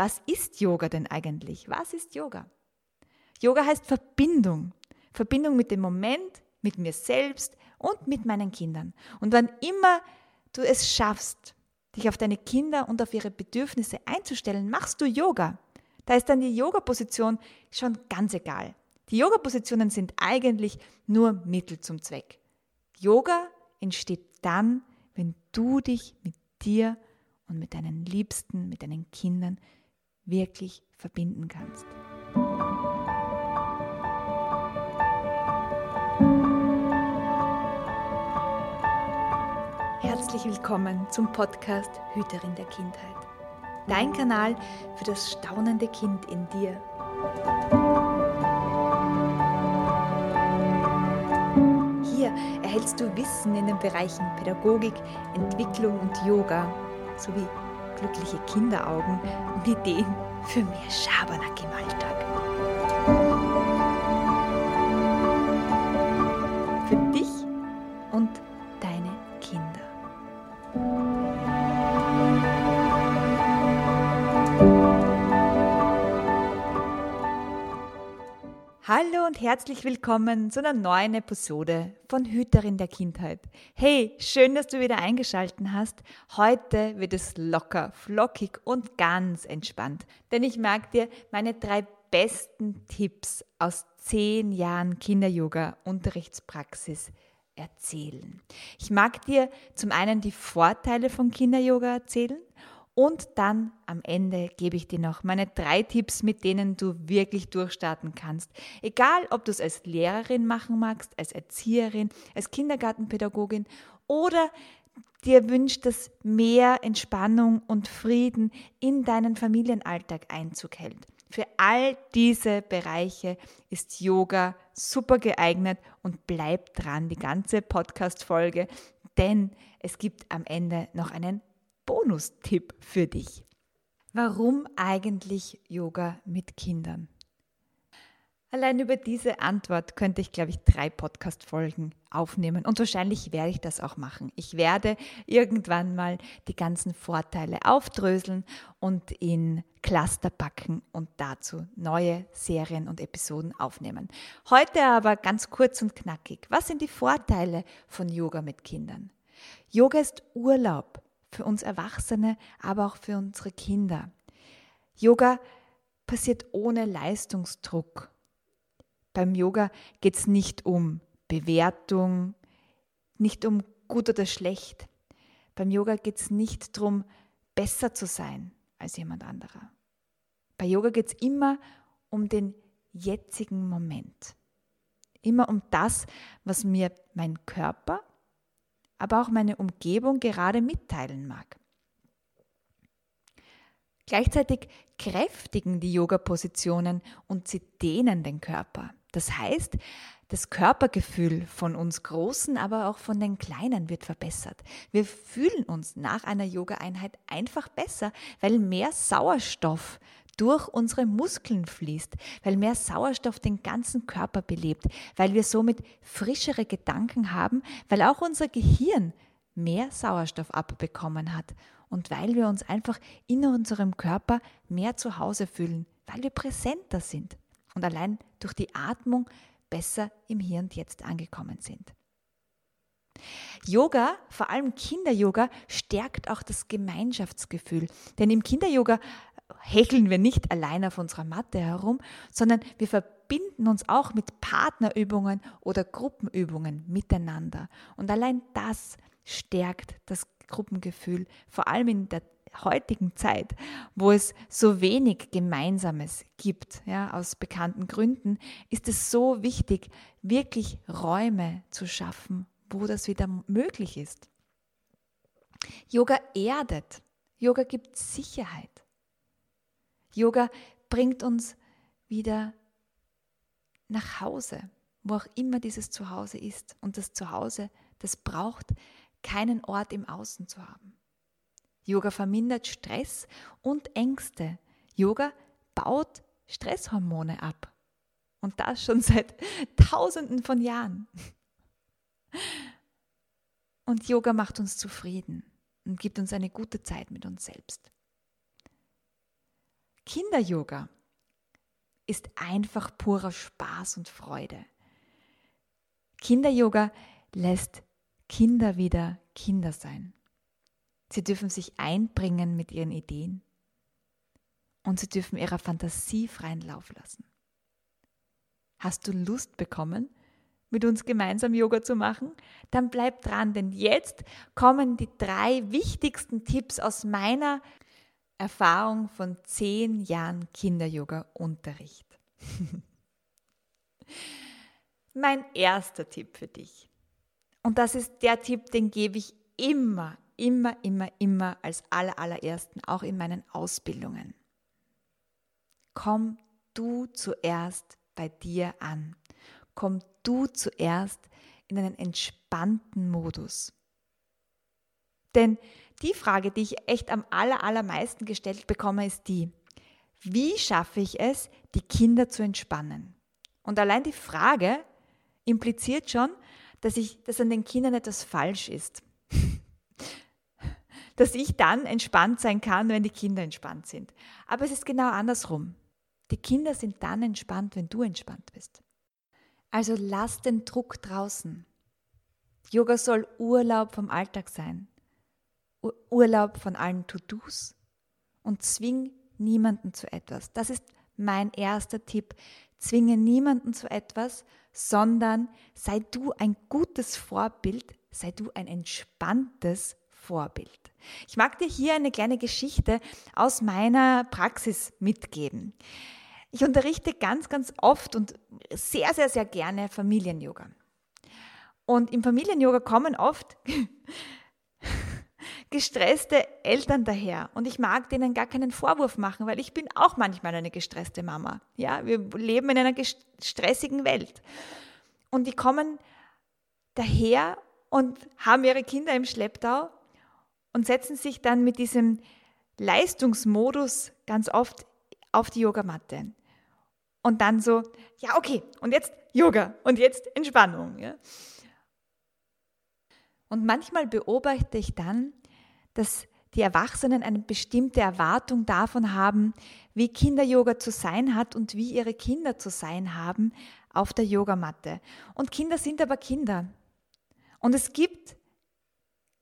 was ist Yoga denn eigentlich? Was ist Yoga? Yoga heißt Verbindung. Verbindung mit dem Moment, mit mir selbst und mit meinen Kindern. Und wann immer du es schaffst, dich auf deine Kinder und auf ihre Bedürfnisse einzustellen, machst du Yoga. Da ist dann die Yoga-Position schon ganz egal. Die Yoga-Positionen sind eigentlich nur Mittel zum Zweck. Yoga entsteht dann, wenn du dich mit dir und mit deinen Liebsten, mit deinen Kindern wirklich verbinden kannst. Herzlich willkommen zum Podcast Hüterin der Kindheit. Dein Kanal für das staunende Kind in dir. Hier erhältst du Wissen in den Bereichen Pädagogik, Entwicklung und Yoga sowie glückliche Kinderaugen und Ideen für mehr Schabernack im Alltag. Und herzlich willkommen zu einer neuen Episode von Hüterin der Kindheit. Hey, schön, dass du wieder eingeschaltet hast. Heute wird es locker, flockig und ganz entspannt, denn ich mag dir meine drei besten Tipps aus zehn Jahren Kinder-Yoga-Unterrichtspraxis erzählen. Ich mag dir zum einen die Vorteile von Kinder-Yoga erzählen und dann am Ende gebe ich dir noch meine drei Tipps, mit denen du wirklich durchstarten kannst. Egal, ob du es als Lehrerin machen magst, als Erzieherin, als Kindergartenpädagogin oder dir wünscht, dass mehr Entspannung und Frieden in deinen Familienalltag Einzug hält. Für all diese Bereiche ist Yoga super geeignet und bleib dran, die ganze Podcast-Folge, denn es gibt am Ende noch einen Bonustipp für dich. Warum eigentlich Yoga mit Kindern? Allein über diese Antwort könnte ich, glaube ich, drei Podcast-Folgen aufnehmen und wahrscheinlich werde ich das auch machen. Ich werde irgendwann mal die ganzen Vorteile aufdröseln und in Cluster packen und dazu neue Serien und Episoden aufnehmen. Heute aber ganz kurz und knackig. Was sind die Vorteile von Yoga mit Kindern? Yoga ist Urlaub für uns Erwachsene, aber auch für unsere Kinder. Yoga passiert ohne Leistungsdruck. Beim Yoga geht es nicht um Bewertung, nicht um gut oder schlecht. Beim Yoga geht es nicht darum, besser zu sein als jemand anderer. Bei Yoga geht es immer um den jetzigen Moment. Immer um das, was mir mein Körper aber auch meine Umgebung gerade mitteilen mag. Gleichzeitig kräftigen die Yoga-Positionen und sie dehnen den Körper. Das heißt, das Körpergefühl von uns Großen, aber auch von den Kleinen wird verbessert. Wir fühlen uns nach einer Yoga-Einheit einfach besser, weil mehr Sauerstoff durch unsere Muskeln fließt, weil mehr Sauerstoff den ganzen Körper belebt, weil wir somit frischere Gedanken haben, weil auch unser Gehirn mehr Sauerstoff abbekommen hat und weil wir uns einfach in unserem Körper mehr zu Hause fühlen, weil wir präsenter sind und allein durch die Atmung besser im Hier und Jetzt angekommen sind. Yoga, vor allem Kinder-Yoga, stärkt auch das Gemeinschaftsgefühl. Denn im Kinder-Yoga hecheln wir nicht allein auf unserer Matte herum, sondern wir verbinden uns auch mit Partnerübungen oder Gruppenübungen miteinander. Und allein das stärkt das Gruppengefühl, vor allem in der heutigen Zeit, wo es so wenig Gemeinsames gibt, ja, aus bekannten Gründen, ist es so wichtig, wirklich Räume zu schaffen, wo das wieder möglich ist. Yoga erdet. Yoga gibt Sicherheit. Yoga bringt uns wieder nach Hause, wo auch immer dieses Zuhause ist. Und das Zuhause, das braucht keinen Ort im Außen zu haben. Yoga vermindert Stress und Ängste. Yoga baut Stresshormone ab. Und das schon seit Tausenden von Jahren. Und Yoga macht uns zufrieden und gibt uns eine gute Zeit mit uns selbst. Kinder-Yoga ist einfach purer Spaß und Freude. Kinder-Yoga lässt Kinder wieder Kinder sein. Sie dürfen sich einbringen mit ihren Ideen und sie dürfen ihrer Fantasie freien Lauf lassen. Hast du Lust bekommen, mit uns gemeinsam Yoga zu machen? Dann bleib dran, denn jetzt kommen die drei wichtigsten Tipps aus meiner Erfahrung von zehn Jahren Kinder-Yoga-Unterricht. mein erster Tipp für dich. Und das ist der Tipp, den gebe ich immer, immer, immer, immer als aller, allerersten, auch in meinen Ausbildungen. Komm du zuerst bei dir an. Komm du zuerst in einen entspannten Modus. Denn die Frage, die ich echt am aller, allermeisten gestellt bekomme, ist die, wie schaffe ich es, die Kinder zu entspannen? Und allein die Frage impliziert schon, dass, ich, dass an den Kindern etwas falsch ist. dass ich dann entspannt sein kann, wenn die Kinder entspannt sind. Aber es ist genau andersrum. Die Kinder sind dann entspannt, wenn du entspannt bist. Also lass den Druck draußen. Yoga soll Urlaub vom Alltag sein. Urlaub von allen To-Dos und zwing niemanden zu etwas. Das ist mein erster Tipp. Zwinge niemanden zu etwas, sondern sei du ein gutes Vorbild, sei du ein entspanntes Vorbild. Ich mag dir hier eine kleine Geschichte aus meiner Praxis mitgeben. Ich unterrichte ganz, ganz oft und sehr, sehr, sehr gerne Familien-Yoga. Und im Familien-Yoga kommen oft gestresste Eltern daher. Und ich mag denen gar keinen Vorwurf machen, weil ich bin auch manchmal eine gestresste Mama. Ja, wir leben in einer stressigen Welt. Und die kommen daher und haben ihre Kinder im Schlepptau und setzen sich dann mit diesem Leistungsmodus ganz oft auf die Yogamatte. Und dann so, ja, okay, und jetzt Yoga und jetzt Entspannung. Ja. Und manchmal beobachte ich dann, dass die Erwachsenen eine bestimmte Erwartung davon haben, wie Kinder-Yoga zu sein hat und wie ihre Kinder zu sein haben auf der Yogamatte. Und Kinder sind aber Kinder. Und es gibt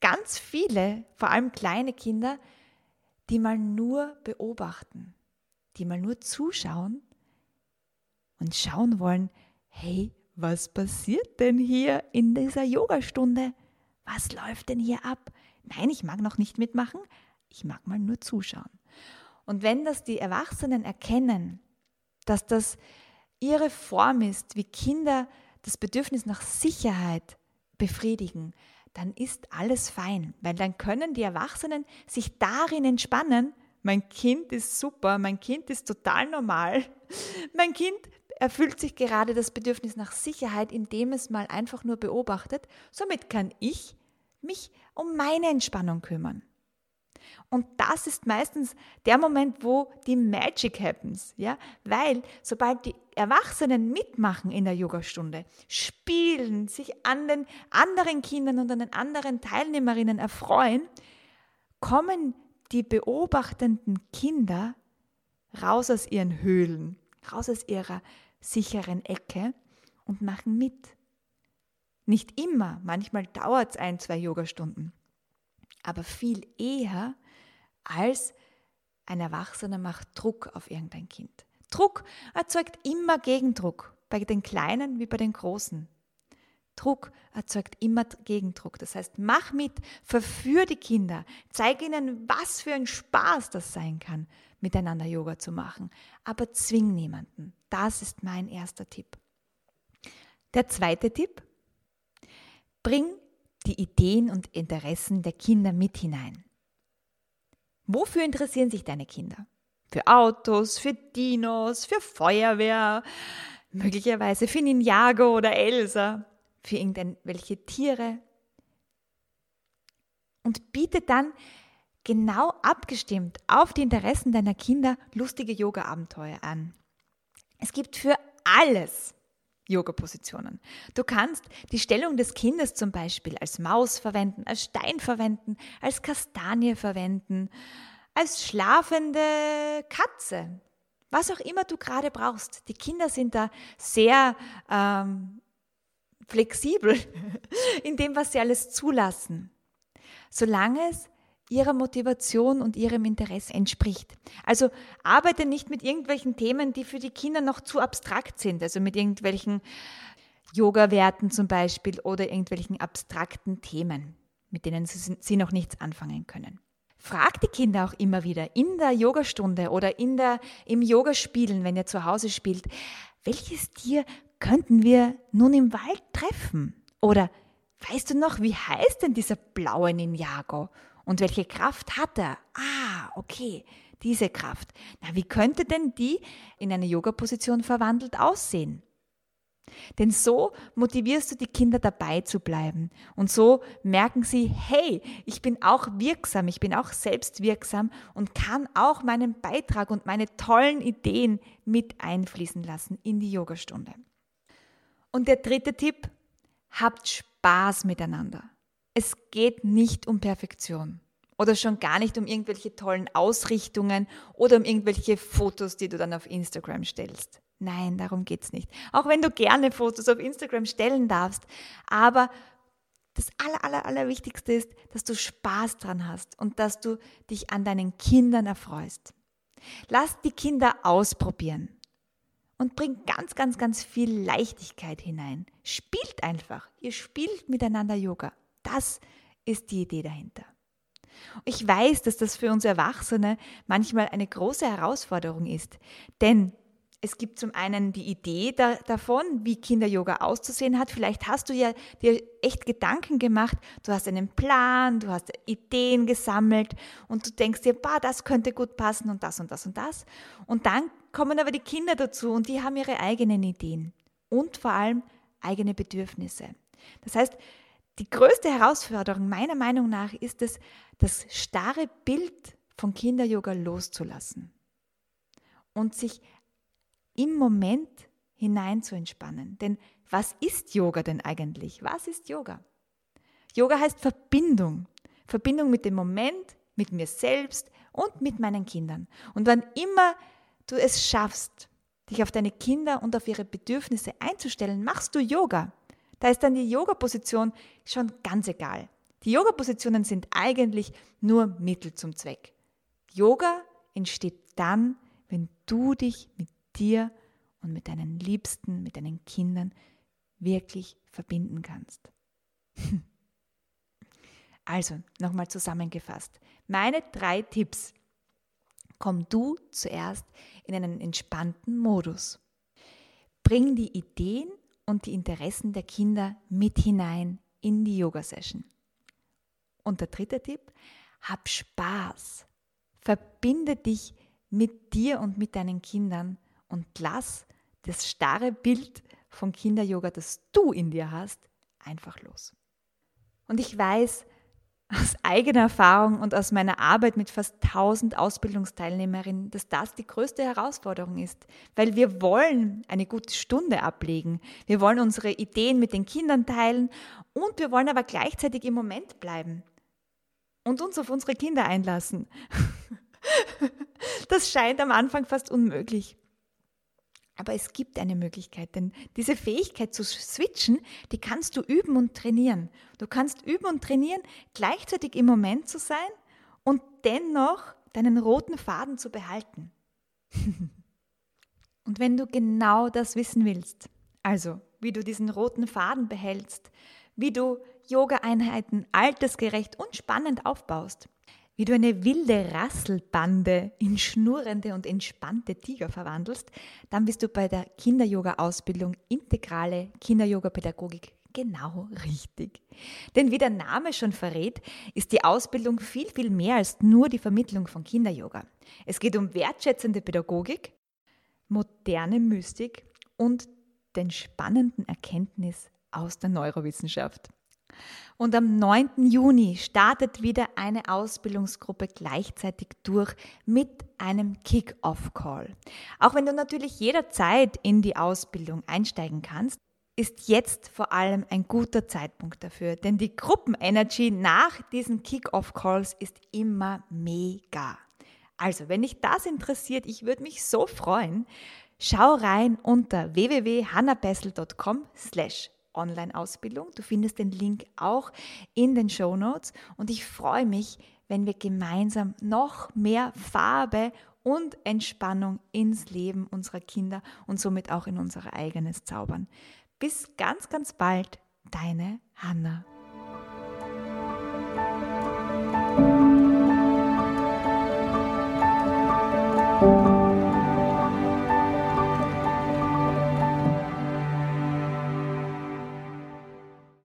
ganz viele, vor allem kleine Kinder, die mal nur beobachten, die mal nur zuschauen und schauen wollen, hey, was passiert denn hier in dieser Yogastunde? Was läuft denn hier ab? Nein, ich mag noch nicht mitmachen, ich mag mal nur zuschauen. Und wenn das die Erwachsenen erkennen, dass das ihre Form ist, wie Kinder das Bedürfnis nach Sicherheit befriedigen, dann ist alles fein, weil dann können die Erwachsenen sich darin entspannen, mein Kind ist super, mein Kind ist total normal, mein Kind erfüllt sich gerade das Bedürfnis nach Sicherheit, indem es mal einfach nur beobachtet, somit kann ich mich um meine Entspannung kümmern. Und das ist meistens der Moment, wo die Magic happens, ja, weil sobald die Erwachsenen mitmachen in der Yogastunde, spielen, sich an den anderen Kindern und an den anderen Teilnehmerinnen erfreuen, kommen die beobachtenden Kinder raus aus ihren Höhlen, raus aus ihrer sicheren Ecke und machen mit. Nicht immer, manchmal dauert es ein, zwei Yogastunden, aber viel eher als ein Erwachsener macht Druck auf irgendein Kind. Druck erzeugt immer Gegendruck, bei den Kleinen wie bei den Großen. Druck erzeugt immer Gegendruck. Das heißt, mach mit, verführ die Kinder, zeig ihnen, was für ein Spaß das sein kann, miteinander Yoga zu machen. Aber zwing niemanden. Das ist mein erster Tipp. Der zweite Tipp, Bring die Ideen und Interessen der Kinder mit hinein. Wofür interessieren sich deine Kinder? Für Autos, für Dinos, für Feuerwehr, möglicherweise für Ninjago oder Elsa, für irgendwelche Tiere. Und biete dann genau abgestimmt auf die Interessen deiner Kinder lustige Yoga-Abenteuer an. Es gibt für alles Yoga-Positionen. Du kannst die Stellung des Kindes zum Beispiel als Maus verwenden, als Stein verwenden, als Kastanie verwenden, als schlafende Katze. Was auch immer du gerade brauchst. Die Kinder sind da sehr ähm, flexibel in dem, was sie alles zulassen. Solange es ihrer Motivation und ihrem Interesse entspricht. Also arbeite nicht mit irgendwelchen Themen, die für die Kinder noch zu abstrakt sind, also mit irgendwelchen Yoga-Werten zum Beispiel oder irgendwelchen abstrakten Themen, mit denen sie noch nichts anfangen können. Frag die Kinder auch immer wieder in der Yogastunde oder in der, im Yogaspielen, wenn ihr zu Hause spielt, welches Tier könnten wir nun im Wald treffen? Oder weißt du noch, wie heißt denn dieser blaue Ninjago? Und welche Kraft hat er? Ah, okay, diese Kraft. Na, wie könnte denn die in eine Yoga-Position verwandelt aussehen? Denn so motivierst du die Kinder dabei zu bleiben. Und so merken sie, hey, ich bin auch wirksam, ich bin auch selbstwirksam und kann auch meinen Beitrag und meine tollen Ideen mit einfließen lassen in die Yogastunde. Und der dritte Tipp, habt Spaß miteinander. Es geht nicht um Perfektion oder schon gar nicht um irgendwelche tollen Ausrichtungen oder um irgendwelche Fotos, die du dann auf Instagram stellst. Nein, darum geht es nicht. Auch wenn du gerne Fotos auf Instagram stellen darfst. Aber das Aller, Aller, Allerwichtigste ist, dass du Spaß dran hast und dass du dich an deinen Kindern erfreust. Lass die Kinder ausprobieren und bring ganz, ganz, ganz viel Leichtigkeit hinein. Spielt einfach. Ihr spielt miteinander Yoga. Das ist die Idee dahinter. Ich weiß, dass das für uns Erwachsene manchmal eine große Herausforderung ist, denn es gibt zum einen die Idee da, davon, wie Kinder-Yoga auszusehen hat. Vielleicht hast du ja dir echt Gedanken gemacht, du hast einen Plan, du hast Ideen gesammelt und du denkst dir, bah, das könnte gut passen und das und das und das. Und dann kommen aber die Kinder dazu und die haben ihre eigenen Ideen und vor allem eigene Bedürfnisse. Das heißt, die größte Herausforderung meiner Meinung nach ist es, das starre Bild von Kinder-Yoga loszulassen und sich im Moment hinein zu entspannen. Denn was ist Yoga denn eigentlich? Was ist Yoga? Yoga heißt Verbindung. Verbindung mit dem Moment, mit mir selbst und mit meinen Kindern. Und wann immer du es schaffst, dich auf deine Kinder und auf ihre Bedürfnisse einzustellen, machst du Yoga. Da ist dann die Yoga-Position schon ganz egal. Die Yoga-Positionen sind eigentlich nur Mittel zum Zweck. Yoga entsteht dann, wenn du dich mit dir und mit deinen Liebsten, mit deinen Kindern wirklich verbinden kannst. Also, nochmal zusammengefasst. Meine drei Tipps. Komm du zuerst in einen entspannten Modus. Bring die Ideen und die Interessen der Kinder mit hinein in die Yoga-Session. Und der dritte Tipp, hab Spaß. Verbinde dich mit dir und mit deinen Kindern und lass das starre Bild von Kinder-Yoga, das du in dir hast, einfach los. Und ich weiß, aus eigener Erfahrung und aus meiner Arbeit mit fast 1000 Ausbildungsteilnehmerinnen, dass das die größte Herausforderung ist, weil wir wollen eine gute Stunde ablegen. Wir wollen unsere Ideen mit den Kindern teilen und wir wollen aber gleichzeitig im Moment bleiben und uns auf unsere Kinder einlassen. Das scheint am Anfang fast unmöglich. Aber es gibt eine Möglichkeit, denn diese Fähigkeit zu switchen, die kannst du üben und trainieren. Du kannst üben und trainieren, gleichzeitig im Moment zu sein und dennoch deinen roten Faden zu behalten. und wenn du genau das wissen willst, also wie du diesen roten Faden behältst, wie du Yoga-Einheiten altersgerecht und spannend aufbaust, wie du eine wilde Rasselbande in schnurrende und entspannte Tiger verwandelst, dann bist du bei der Kinder-Yoga-Ausbildung Integrale Kinder-Yoga-Pädagogik genau richtig. Denn wie der Name schon verrät, ist die Ausbildung viel, viel mehr als nur die Vermittlung von Kinder-Yoga. Es geht um wertschätzende Pädagogik, moderne Mystik und den spannenden Erkenntnis aus der Neurowissenschaft. Und am 9. Juni startet wieder eine Ausbildungsgruppe gleichzeitig durch mit einem Kick-off-Call. Auch wenn du natürlich jederzeit in die Ausbildung einsteigen kannst, ist jetzt vor allem ein guter Zeitpunkt dafür, denn die Gruppenenergy nach diesen Kick-off-Calls ist immer mega. Also, wenn dich das interessiert, ich würde mich so freuen, schau rein unter www.hannabessel.com slash Online-Ausbildung. Du findest den Link auch in den Show Notes und ich freue mich, wenn wir gemeinsam noch mehr Farbe und Entspannung ins Leben unserer Kinder und somit auch in unser eigenes zaubern. Bis ganz, ganz bald, deine Hanna.